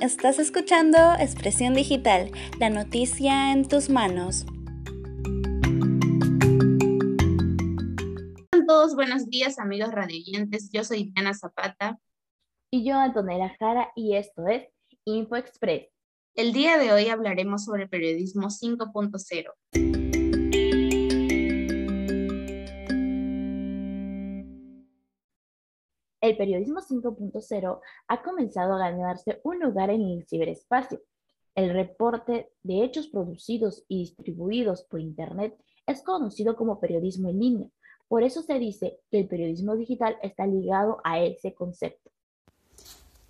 Estás escuchando Expresión Digital, la noticia en tus manos. todos buenos días amigos radioyentes, yo soy Diana Zapata. Y yo Antonella Jara y esto es Info Express. El día de hoy hablaremos sobre periodismo 5.0. El periodismo 5.0 ha comenzado a ganarse un lugar en el ciberespacio. El reporte de hechos producidos y distribuidos por Internet es conocido como periodismo en línea. Por eso se dice que el periodismo digital está ligado a ese concepto.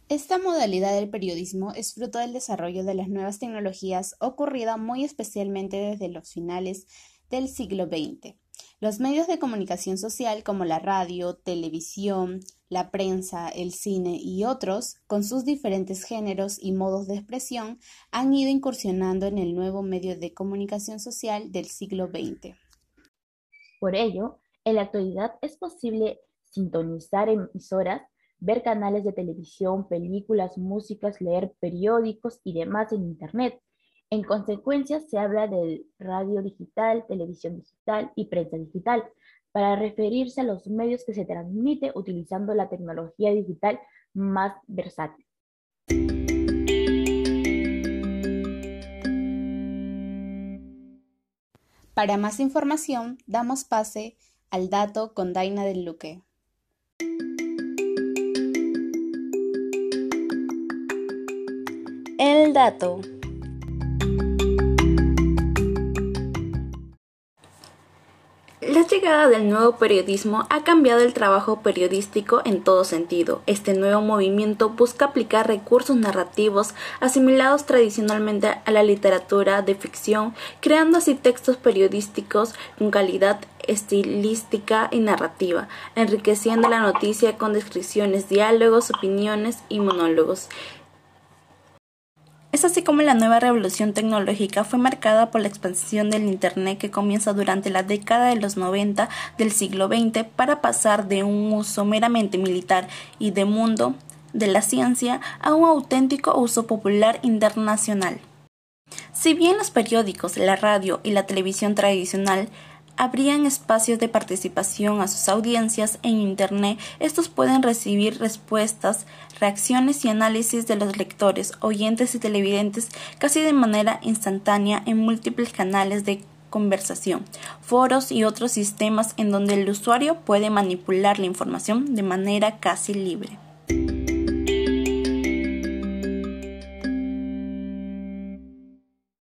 Esta modalidad del periodismo es fruto del desarrollo de las nuevas tecnologías ocurrida muy especialmente desde los finales del siglo XX. Los medios de comunicación social como la radio, televisión, la prensa, el cine y otros, con sus diferentes géneros y modos de expresión, han ido incursionando en el nuevo medio de comunicación social del siglo XX. Por ello, en la actualidad es posible sintonizar emisoras ver canales de televisión, películas, músicas, leer periódicos y demás en Internet. En consecuencia, se habla de radio digital, televisión digital y prensa digital para referirse a los medios que se transmite utilizando la tecnología digital más versátil. Para más información, damos pase al dato con Daina del Luque. El dato. La llegada del nuevo periodismo ha cambiado el trabajo periodístico en todo sentido. Este nuevo movimiento busca aplicar recursos narrativos asimilados tradicionalmente a la literatura de ficción, creando así textos periodísticos con calidad estilística y narrativa, enriqueciendo la noticia con descripciones, diálogos, opiniones y monólogos. Es así como la nueva revolución tecnológica fue marcada por la expansión del Internet que comienza durante la década de los 90 del siglo XX para pasar de un uso meramente militar y de mundo de la ciencia a un auténtico uso popular internacional. Si bien los periódicos, la radio y la televisión tradicional habrían espacios de participación a sus audiencias en Internet. Estos pueden recibir respuestas, reacciones y análisis de los lectores, oyentes y televidentes casi de manera instantánea en múltiples canales de conversación, foros y otros sistemas en donde el usuario puede manipular la información de manera casi libre.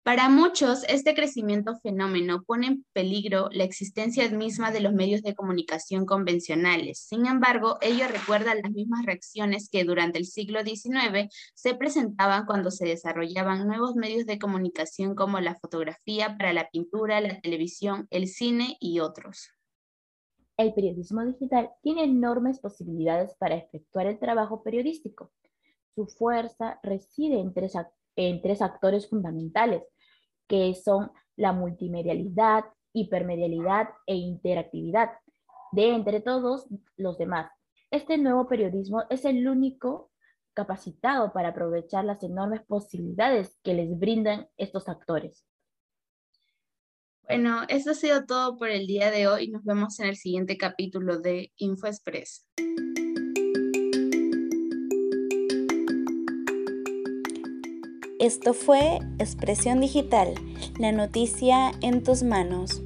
Para muchos, este crecimiento fenómeno pone en peligro la existencia misma de los medios de comunicación convencionales. Sin embargo, ello recuerda las mismas reacciones que durante el siglo XIX se presentaban cuando se desarrollaban nuevos medios de comunicación como la fotografía para la pintura, la televisión, el cine y otros. El periodismo digital tiene enormes posibilidades para efectuar el trabajo periodístico. Su fuerza reside en tres, en tres actores fundamentales que son la multimedialidad, hipermedialidad e interactividad, de entre todos los demás. Este nuevo periodismo es el único capacitado para aprovechar las enormes posibilidades que les brindan estos actores. Bueno, eso ha sido todo por el día de hoy. Nos vemos en el siguiente capítulo de InfoExpress. Esto fue Expresión Digital, la noticia en tus manos.